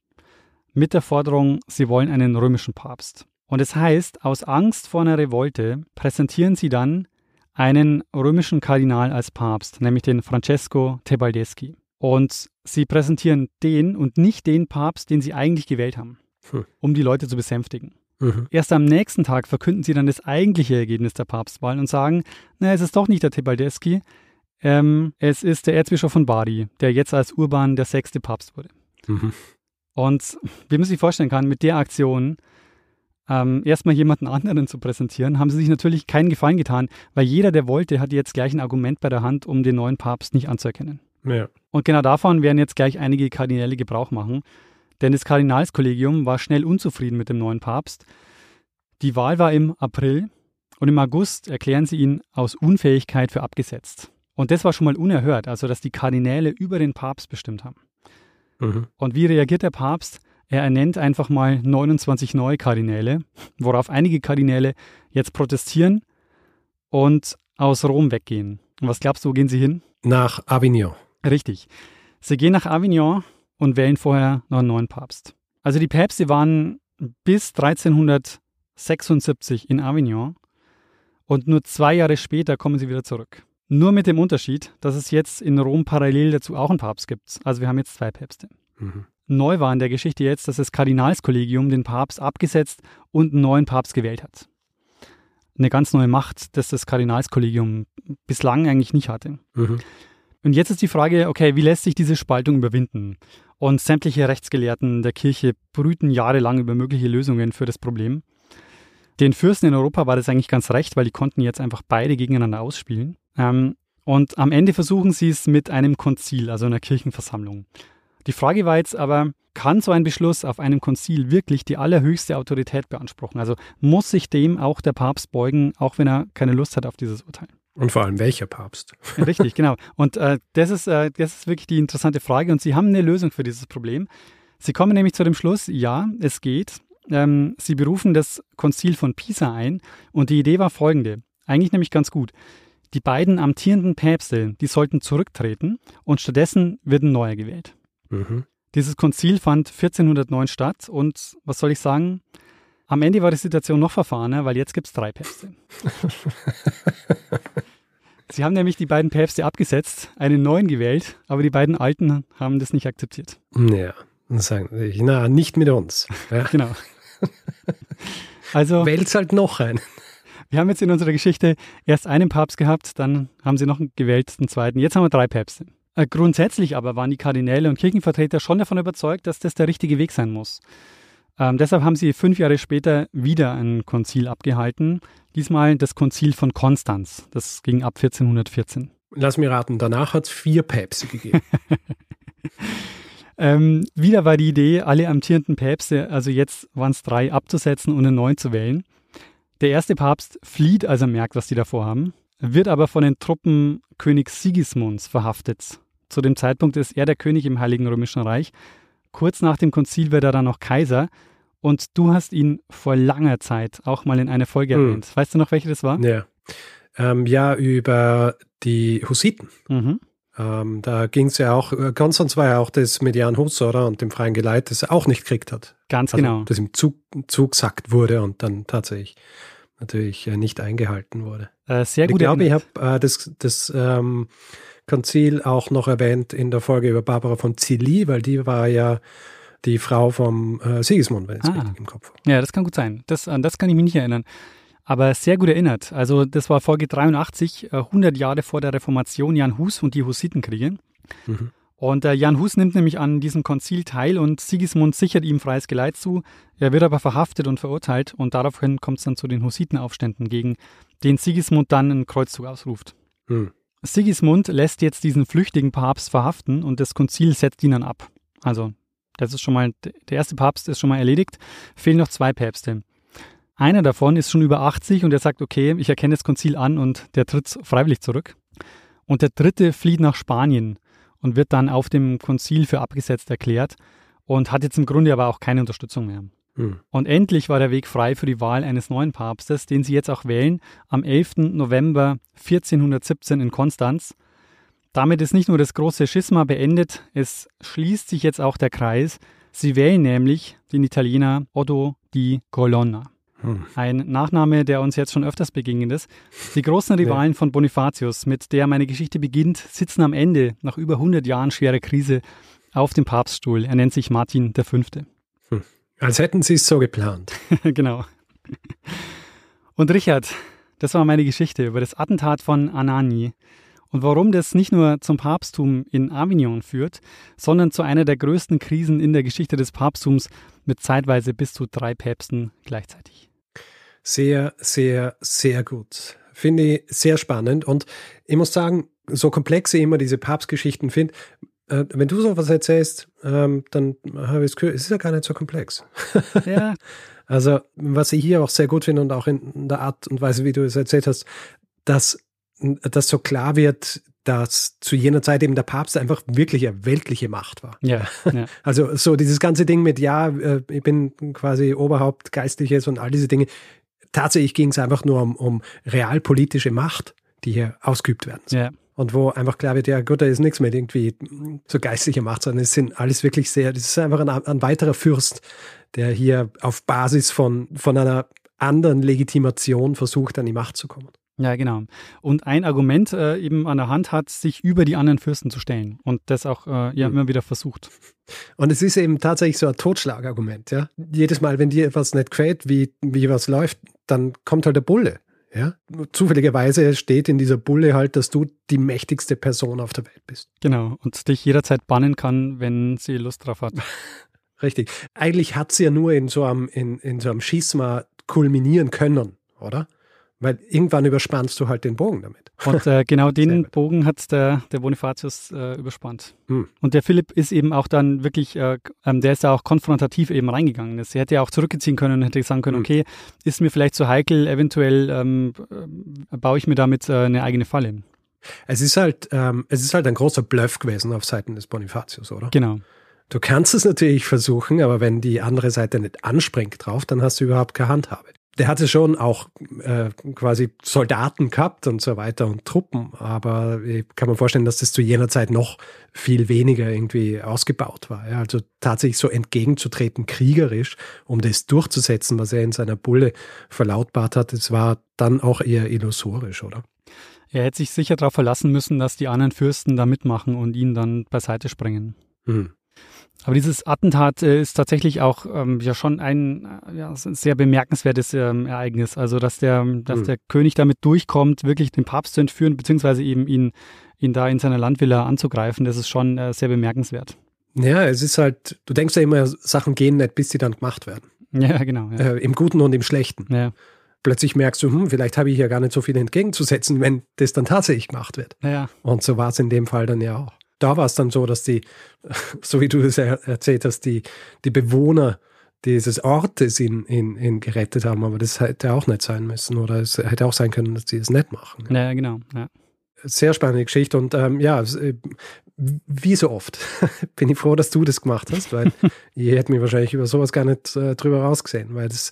S2: mit der Forderung, sie wollen einen römischen Papst. Und es heißt, aus Angst vor einer Revolte präsentieren sie dann einen römischen Kardinal als Papst, nämlich den Francesco Tebaldeschi. Und sie präsentieren den und nicht den Papst, den sie eigentlich gewählt haben hm. um die Leute zu besänftigen. Mhm. Erst am nächsten Tag verkünden sie dann das eigentliche Ergebnis der Papstwahl und sagen, na, es ist doch nicht der Tebaldeschi, ähm, es ist der Erzbischof von Bari, der jetzt als Urban der sechste Papst wurde. Mhm. Und wie man sich vorstellen kann, mit der Aktion ähm, erstmal jemanden anderen zu präsentieren, haben sie sich natürlich keinen Gefallen getan, weil jeder, der wollte, hat jetzt gleich ein Argument bei der Hand, um den neuen Papst nicht anzuerkennen. Ja. Und genau davon werden jetzt gleich einige Kardinäle Gebrauch machen. Denn das Kardinalskollegium war schnell unzufrieden mit dem neuen Papst. Die Wahl war im April und im August erklären sie ihn aus Unfähigkeit für abgesetzt. Und das war schon mal unerhört, also dass die Kardinäle über den Papst bestimmt haben. Mhm. Und wie reagiert der Papst? Er ernennt einfach mal 29 neue Kardinäle, worauf einige Kardinäle jetzt protestieren und aus Rom weggehen. Und was glaubst du, wo gehen sie hin?
S1: Nach Avignon.
S2: Richtig. Sie gehen nach Avignon und wählen vorher noch einen neuen Papst. Also die Päpste waren bis 1376 in Avignon und nur zwei Jahre später kommen sie wieder zurück. Nur mit dem Unterschied, dass es jetzt in Rom parallel dazu auch einen Papst gibt. Also wir haben jetzt zwei Päpste. Mhm. Neu war in der Geschichte jetzt, dass das Kardinalskollegium den Papst abgesetzt und einen neuen Papst gewählt hat. Eine ganz neue Macht, dass das Kardinalskollegium bislang eigentlich nicht hatte. Mhm. Und jetzt ist die Frage, okay, wie lässt sich diese Spaltung überwinden? Und sämtliche Rechtsgelehrten der Kirche brüten jahrelang über mögliche Lösungen für das Problem. Den Fürsten in Europa war das eigentlich ganz recht, weil die konnten jetzt einfach beide gegeneinander ausspielen. Ähm, und am Ende versuchen sie es mit einem Konzil, also einer Kirchenversammlung. Die Frage war jetzt aber, kann so ein Beschluss auf einem Konzil wirklich die allerhöchste Autorität beanspruchen? Also muss sich dem auch der Papst beugen, auch wenn er keine Lust hat auf dieses Urteil?
S1: Und vor allem welcher Papst?
S2: Richtig, genau. Und äh, das, ist, äh, das ist wirklich die interessante Frage. Und Sie haben eine Lösung für dieses Problem. Sie kommen nämlich zu dem Schluss, ja, es geht. Ähm, Sie berufen das Konzil von Pisa ein. Und die Idee war folgende. Eigentlich nämlich ganz gut. Die beiden amtierenden Päpste, die sollten zurücktreten und stattdessen wird ein neuer gewählt. Mhm. Dieses Konzil fand 1409 statt und was soll ich sagen? Am Ende war die Situation noch verfahrener, weil jetzt gibt es drei Päpste. Sie haben nämlich die beiden Päpste abgesetzt, einen neuen gewählt, aber die beiden alten haben das nicht akzeptiert.
S1: Ja, sagen sie, na, nicht mit uns. Ja.
S2: genau. Also.
S1: Wählt halt noch einen.
S2: Wir haben jetzt in unserer Geschichte erst einen Papst gehabt, dann haben sie noch einen gewählt, einen zweiten. Jetzt haben wir drei Päpste. Äh, grundsätzlich aber waren die Kardinäle und Kirchenvertreter schon davon überzeugt, dass das der richtige Weg sein muss. Ähm, deshalb haben sie fünf Jahre später wieder ein Konzil abgehalten, diesmal das Konzil von Konstanz. Das ging ab 1414.
S1: Lass mir raten, danach hat es vier Päpste gegeben.
S2: ähm, wieder war die Idee, alle amtierenden Päpste, also jetzt waren es drei, abzusetzen und einen neuen zu wählen. Der erste Papst flieht, als er merkt, was die davor haben, wird aber von den Truppen König Sigismunds verhaftet. Zu dem Zeitpunkt ist er der König im Heiligen Römischen Reich. Kurz nach dem Konzil wird er dann noch Kaiser. Und du hast ihn vor langer Zeit auch mal in einer Folge hm. erwähnt. Weißt du noch, welche das war?
S1: Ja. Ähm, ja, über die Hussiten. Mhm. Ähm, da ging es ja auch, äh, Konstanz war ja auch das mit Jan Hus, oder? Und dem Freien Geleit, das er auch nicht gekriegt hat.
S2: Ganz
S1: also,
S2: genau.
S1: Das ihm zu, zugesackt wurde und dann tatsächlich natürlich äh, nicht eingehalten wurde.
S2: Äh, sehr gut.
S1: Ich glaube, ich habe äh, das, das ähm, Konzil auch noch erwähnt in der Folge über Barbara von Zilli, weil die war ja die Frau vom äh, Sigismund, wenn ich es ah. richtig im Kopf habe.
S2: Ja, das kann gut sein. Das, an das kann ich mich nicht erinnern. Aber sehr gut erinnert. Also das war Folge 83, 100 äh, Jahre vor der Reformation, Jan Hus und die Hussitenkriege. Mhm. Und äh, Jan Hus nimmt nämlich an diesem Konzil teil und Sigismund sichert ihm freies Geleit zu. Er wird aber verhaftet und verurteilt und daraufhin kommt es dann zu den Hussitenaufständen, gegen den Sigismund dann einen Kreuzzug ausruft. Mhm. Sigismund lässt jetzt diesen flüchtigen Papst verhaften und das Konzil setzt ihn dann ab. Also, das ist schon mal, der erste Papst ist schon mal erledigt. Fehlen noch zwei Päpste. Einer davon ist schon über 80 und er sagt, okay, ich erkenne das Konzil an und der tritt freiwillig zurück. Und der dritte flieht nach Spanien und wird dann auf dem Konzil für abgesetzt erklärt und hat jetzt im Grunde aber auch keine Unterstützung mehr. Hm. Und endlich war der Weg frei für die Wahl eines neuen Papstes, den sie jetzt auch wählen, am 11. November 1417 in Konstanz. Damit ist nicht nur das große Schisma beendet, es schließt sich jetzt auch der Kreis. Sie wählen nämlich den Italiener Otto di Colonna. Hm. Ein Nachname, der uns jetzt schon öfters begegnet ist. Die großen Rivalen ja. von Bonifatius, mit der meine Geschichte beginnt, sitzen am Ende, nach über 100 Jahren schwerer Krise, auf dem Papststuhl. Er nennt sich Martin V. Hm.
S1: Als hätten Sie es so geplant.
S2: genau. Und Richard, das war meine Geschichte über das Attentat von Anani und warum das nicht nur zum Papsttum in Avignon führt, sondern zu einer der größten Krisen in der Geschichte des Papsttums mit zeitweise bis zu drei Päpsten gleichzeitig.
S1: Sehr, sehr, sehr gut. Finde ich sehr spannend und ich muss sagen, so komplex ich immer diese Papstgeschichten finde, äh, wenn du sowas erzählst, ähm, dann habe ich das Gefühl, es ist ja gar nicht so komplex.
S2: Ja.
S1: also, was ich hier auch sehr gut finde und auch in der Art und Weise, wie du es erzählt hast, dass, dass so klar wird, dass zu jener Zeit eben der Papst einfach wirklich eine weltliche Macht war.
S2: Ja, ja.
S1: Also so dieses ganze Ding mit, ja, äh, ich bin quasi Oberhaupt, Geistliches und all diese Dinge. Tatsächlich ging es einfach nur um, um realpolitische Macht, die hier ausgeübt werden.
S2: Ja.
S1: Und wo einfach klar wird, ja gut, da ist nichts mehr irgendwie so geistliche Macht, sondern es sind alles wirklich sehr, das ist einfach ein, ein weiterer Fürst, der hier auf Basis von, von einer anderen Legitimation versucht, an die Macht zu kommen.
S2: Ja, genau. Und ein Argument äh, eben an der Hand hat, sich über die anderen Fürsten zu stellen und das auch äh, ja, mhm. immer wieder versucht.
S1: Und es ist eben tatsächlich so ein Totschlagargument. Ja? Jedes Mal, wenn dir etwas nicht gefällt, wie, wie was läuft, dann kommt halt der Bulle. Ja? Zufälligerweise steht in dieser Bulle halt, dass du die mächtigste Person auf der Welt bist.
S2: Genau. Und dich jederzeit bannen kann, wenn sie Lust drauf hat.
S1: Richtig. Eigentlich hat sie ja nur in so einem, in, in so einem Schisma kulminieren können, oder? Weil irgendwann überspannst du halt den Bogen damit.
S2: Und äh, genau den Bogen hat der, der Bonifatius äh, überspannt. Hm. Und der Philipp ist eben auch dann wirklich, äh, ähm, der ist ja auch konfrontativ eben reingegangen. Er hätte ja auch zurückgeziehen können und hätte sagen können, hm. okay, ist mir vielleicht zu heikel, eventuell ähm, äh, baue ich mir damit äh, eine eigene Falle.
S1: Es ist halt, ähm, es ist halt ein großer Bluff gewesen auf Seiten des Bonifatius, oder?
S2: Genau.
S1: Du kannst es natürlich versuchen, aber wenn die andere Seite nicht anspringt drauf, dann hast du überhaupt keine Handhabe der hatte schon auch äh, quasi Soldaten gehabt und so weiter und Truppen, aber ich kann mir vorstellen, dass das zu jener Zeit noch viel weniger irgendwie ausgebaut war. Ja? Also tatsächlich so entgegenzutreten, kriegerisch, um das durchzusetzen, was er in seiner Bulle verlautbart hat, das war dann auch eher illusorisch, oder?
S2: Er hätte sich sicher darauf verlassen müssen, dass die anderen Fürsten da mitmachen und ihn dann beiseite springen. Hm. Aber dieses Attentat äh, ist tatsächlich auch ähm, ja schon ein äh, ja, sehr bemerkenswertes ähm, Ereignis. Also dass der, dass mhm. der König damit durchkommt, wirklich den Papst zu entführen, beziehungsweise eben ihn, ihn da in seiner Landvilla anzugreifen, das ist schon äh, sehr bemerkenswert.
S1: Ja, es ist halt, du denkst ja immer, Sachen gehen nicht, bis sie dann gemacht werden.
S2: Ja, genau. Ja.
S1: Äh, Im Guten und im Schlechten.
S2: Ja.
S1: Plötzlich merkst du, hm, vielleicht habe ich ja gar nicht so viel entgegenzusetzen, wenn das dann tatsächlich gemacht wird.
S2: Ja.
S1: Und so war es in dem Fall dann ja auch. Da war es dann so, dass die, so wie du es er erzählt hast, die, die Bewohner dieses Ortes ihn, ihn, ihn gerettet haben, aber das hätte auch nicht sein müssen oder es hätte auch sein können, dass die es nicht machen.
S2: Ja, genau. Ja.
S1: Sehr spannende Geschichte und ähm, ja, äh, wie so oft bin ich froh, dass du das gemacht hast, weil ich hätte mich wahrscheinlich über sowas gar nicht äh, drüber rausgesehen, weil das,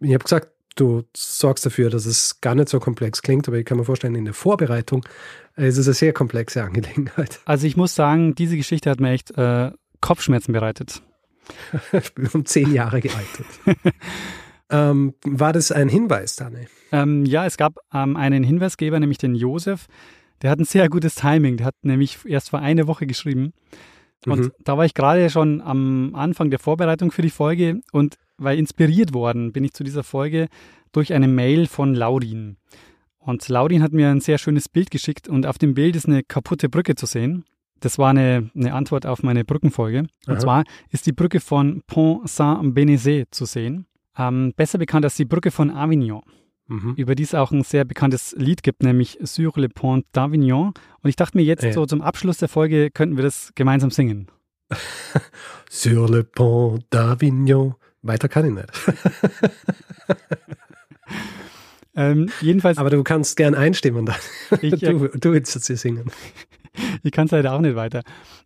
S1: ich habe gesagt, du sorgst dafür, dass es gar nicht so komplex klingt, aber ich kann mir vorstellen, in der Vorbereitung äh, ist es eine sehr komplexe Angelegenheit.
S2: Also ich muss sagen, diese Geschichte hat mir echt äh, Kopfschmerzen bereitet.
S1: Ich bin um zehn Jahre gealtert. ähm, war das ein Hinweis, Dani?
S2: Ähm, ja, es gab ähm, einen Hinweisgeber, nämlich den Josef. Der hat ein sehr gutes Timing. Der hat nämlich erst vor einer Woche geschrieben. Und
S1: Mhm.
S2: da war ich gerade schon am Anfang der Vorbereitung für die Folge und weil inspiriert worden bin ich zu dieser Folge durch eine Mail von Laurin. Und Laurin hat mir ein sehr schönes Bild geschickt und auf dem Bild ist eine kaputte Brücke zu sehen. Das war eine, eine Antwort auf meine Brückenfolge. Und
S1: Aha.
S2: zwar ist die Brücke von Pont Saint-Bénézet zu sehen. Ähm, besser bekannt als die Brücke von Avignon
S1: Mhm.
S2: über die es auch ein sehr bekanntes Lied gibt, nämlich Sur le Pont d'Avignon. Und ich dachte mir jetzt
S1: Ja.
S2: so zum Abschluss der Folge könnten wir das gemeinsam singen.
S1: Sur le pont d'Avignon. Weiter kann ich nicht.
S2: Ähm, jedenfalls,
S1: Aber du kannst gern einstimmen dann.
S2: ich, äh,
S1: Du, du willst jetzt hier singen.
S2: ich kann es leider auch nicht weiter.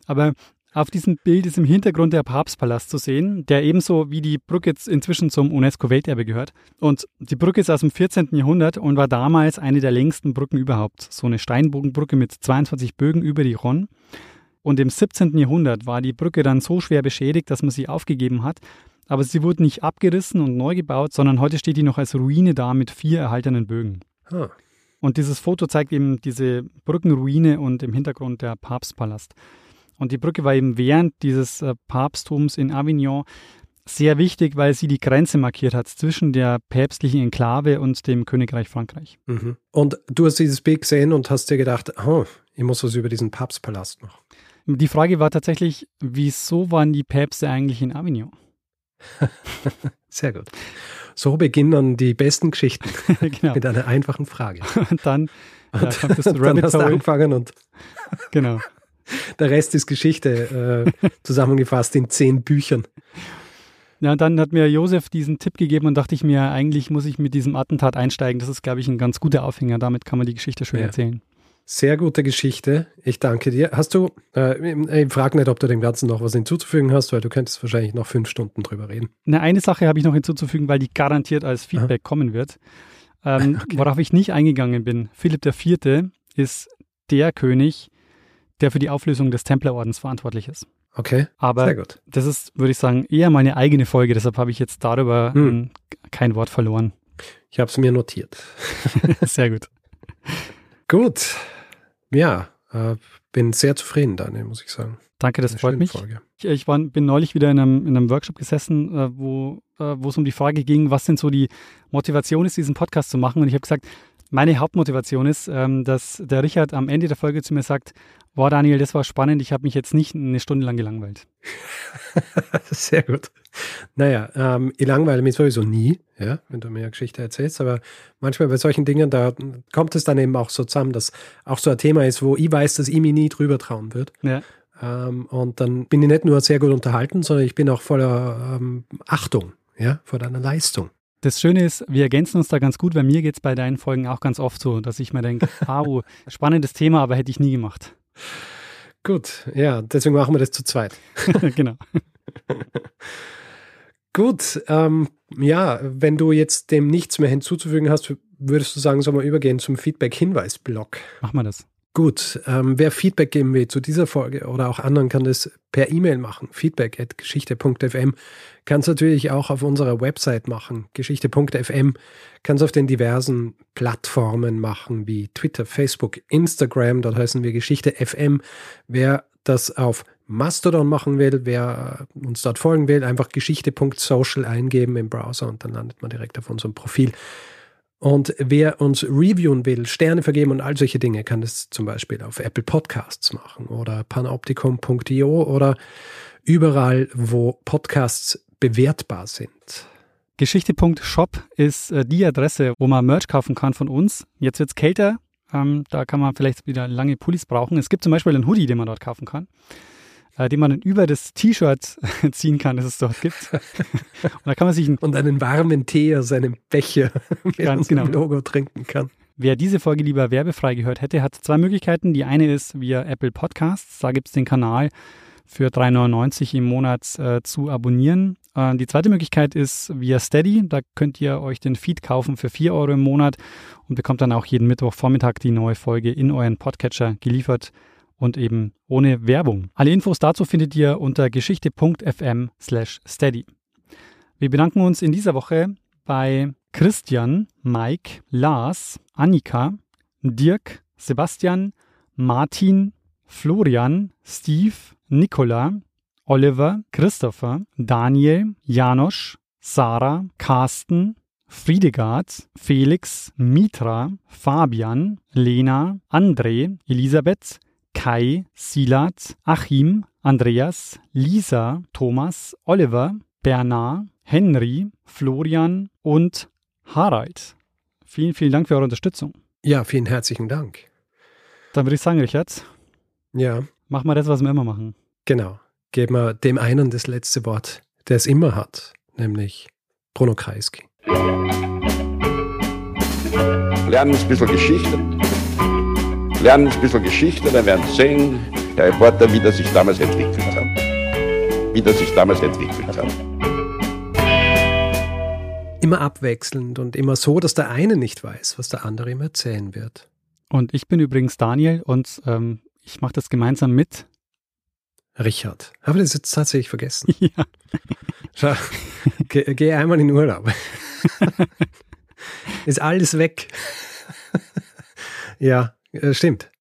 S2: Aber auf diesem Bild ist im Hintergrund der Papstpalast zu sehen, der ebenso wie die Brücke jetzt inzwischen zum UNESCO-Welterbe gehört. Und die Brücke ist aus dem 14. Jahrhundert und war damals eine der längsten Brücken überhaupt. So eine Steinbogenbrücke mit 22 Bögen über die Rhone. Und im 17. Jahrhundert war die Brücke dann so schwer beschädigt, dass man sie aufgegeben hat. Aber sie wurde nicht abgerissen und neu gebaut, sondern heute steht die noch als Ruine da mit vier erhaltenen Bögen.
S1: Ah,
S2: Und dieses Foto zeigt eben diese Brückenruine und im Hintergrund der Papstpalast. Und die Brücke war eben während dieses äh, Papsttums in Avignon sehr wichtig, weil sie die Grenze markiert hat zwischen der päpstlichen Enklave und dem Königreich Frankreich.
S1: mhm. Und du hast dieses Bild gesehen und hast dir gedacht, oh, ich muss was über diesen Papstpalast machen.
S2: Die Frage war tatsächlich, wieso waren die Päpste eigentlich in Avignon?
S1: Sehr gut. So beginnen die besten Geschichten
S2: genau.
S1: mit einer einfachen Frage.
S2: Und dann, ja,
S1: Und
S2: kommt das
S1: dann
S2: Rabbit
S1: hast du angefangen und
S2: Genau.
S1: der Rest ist Geschichte äh, zusammengefasst in zehn Büchern.
S2: Ja, und dann hat mir Josef diesen Tipp gegeben und dachte ich mir, eigentlich muss ich mit diesem Attentat einsteigen. Das ist, glaube ich, ein ganz guter Aufhänger. Damit kann man die Geschichte schön
S1: Ja.
S2: erzählen.
S1: Sehr gute Geschichte. Ich danke dir. Hast du, äh, ich frage nicht, ob du dem Ganzen noch was hinzuzufügen hast, weil du könntest wahrscheinlich noch fünf Stunden drüber reden.
S2: Eine, eine Sache habe ich noch hinzuzufügen, weil die garantiert als Feedback kommen wird. Ähm,
S1: Okay.
S2: Worauf ich nicht eingegangen bin. Philipp IV. ist der König, der für die Auflösung des Templerordens verantwortlich ist.
S1: Okay,
S2: Aber
S1: sehr gut.
S2: das ist, würde ich sagen, eher meine eigene Folge. Deshalb habe ich jetzt darüber
S1: Hm.
S2: kein Wort verloren.
S1: Ich habe es mir notiert.
S2: Sehr gut.
S1: Gut. Ja, äh, bin sehr zufrieden, Daniel, muss ich sagen.
S2: Danke, das
S1: Eine
S2: freut mich.
S1: Folge.
S2: Ich, ich war, bin neulich wieder in einem, in einem Workshop gesessen, äh, wo äh, wo es um die Frage ging, was denn so die Motivation ist, diesen Podcast zu machen. Und ich habe gesagt, meine Hauptmotivation ist, ähm, dass der Richard am Ende der Folge zu mir sagt, boah Daniel, das war spannend, ich habe mich jetzt nicht eine Stunde lang gelangweilt.
S1: Sehr gut. Naja, ähm, ich langweile mich sowieso nie, ja, wenn du mir eine Geschichte erzählst, aber manchmal bei solchen Dingen, da kommt es dann eben auch so zusammen, dass auch so ein Thema ist, wo ich weiß, dass ich mich nie drüber trauen würde.
S2: Ja,
S1: Ähm, und dann bin ich nicht nur sehr gut unterhalten, sondern ich bin auch voller ähm, Achtung, ja, vor deiner Leistung.
S2: Das Schöne ist, wir ergänzen uns da ganz gut, weil mir geht es bei deinen Folgen auch ganz oft so, dass ich mir denke, wow, spannendes Thema, aber hätte ich nie gemacht.
S1: Gut, ja, deswegen machen wir das zu zweit.
S2: genau.
S1: Gut, ähm, ja, wenn du jetzt dem nichts mehr hinzuzufügen hast, würdest du sagen, sollen wir übergehen zum Feedback-Hinweis-Blog.
S2: Machen wir das.
S1: Gut, ähm, wer Feedback geben will zu dieser Folge oder auch anderen, kann das per E-Mail machen. Feedback at geschichte.fm. Kann es natürlich auch auf unserer Website machen. Geschichte.fm. Kann es auf den diversen Plattformen machen, wie Twitter, Facebook, Instagram. Dort heißen wir Geschichte FM. Wer das auf Mastodon machen will, wer uns dort folgen will, einfach geschichte.social eingeben im Browser und dann landet man direkt auf unserem Profil. Und wer uns reviewen will, Sterne vergeben und all solche Dinge, kann das zum Beispiel auf Apple Podcasts machen oder panoptikum.io oder überall, wo Podcasts bewertbar sind.
S2: Geschichte.shop ist äh, die Adresse, wo man Merch kaufen kann von uns. Jetzt wird es kälter, ähm, da kann man vielleicht wieder lange Pullis brauchen. Es gibt zum Beispiel einen Hoodie, den man dort kaufen kann, den man dann über das T-Shirt ziehen kann, das es dort gibt. Und da kann man sich ein,
S1: Und einen warmen Tee aus einem Becher mit
S2: Ganz genau.
S1: Logo trinken kann.
S2: Wer diese Folge lieber werbefrei gehört hätte, hat zwei Möglichkeiten. Die eine ist via Apple Podcasts. Da gibt es den Kanal für 3,99 im Monat äh, zu abonnieren. Äh, die zweite Möglichkeit ist via Steady. Da könnt ihr euch den Feed kaufen für 4 Euro im Monat und bekommt dann auch jeden Mittwochvormittag die neue Folge in euren Podcatcher geliefert und eben ohne Werbung. Alle Infos dazu findet ihr unter geschichte.fm steady. Wir bedanken uns in dieser Woche bei Christian, Mike, Lars, Annika, Dirk, Sebastian, Martin, Florian, Steve, Nicola, Oliver, Christopher, Daniel, Janosch, Sarah, Carsten, Friedegard, Felix, Mitra, Fabian, Lena, André, Elisabeth, Kai, Silat, Achim, Andreas, Lisa, Thomas, Oliver, Bernard, Henry, Florian und Harald. Vielen, vielen Dank für eure Unterstützung.
S1: Ja, vielen herzlichen Dank.
S2: Dann würde ich sagen, Richard,
S1: Ja,
S2: machen wir das, was wir immer machen.
S1: genau. Geben wir dem einen das letzte Wort, der es immer hat, nämlich Bruno Kreisky.
S3: Lernen ein bisschen Geschichte. Lernen ein bisschen Geschichte, dann werden Sie sehen, der Reporter, wie das sich damals entwickelt hat. Wie das sich damals entwickelt hat.
S1: Immer abwechselnd und immer so, dass der eine nicht weiß, was der andere ihm erzählen wird.
S2: Und ich bin übrigens Daniel und ähm, ich mache das gemeinsam mit.
S1: Richard. Habe das jetzt tatsächlich vergessen.
S2: Ja.
S1: Schau, geh, geh einmal in Urlaub. Ist alles weg. ja, stimmt.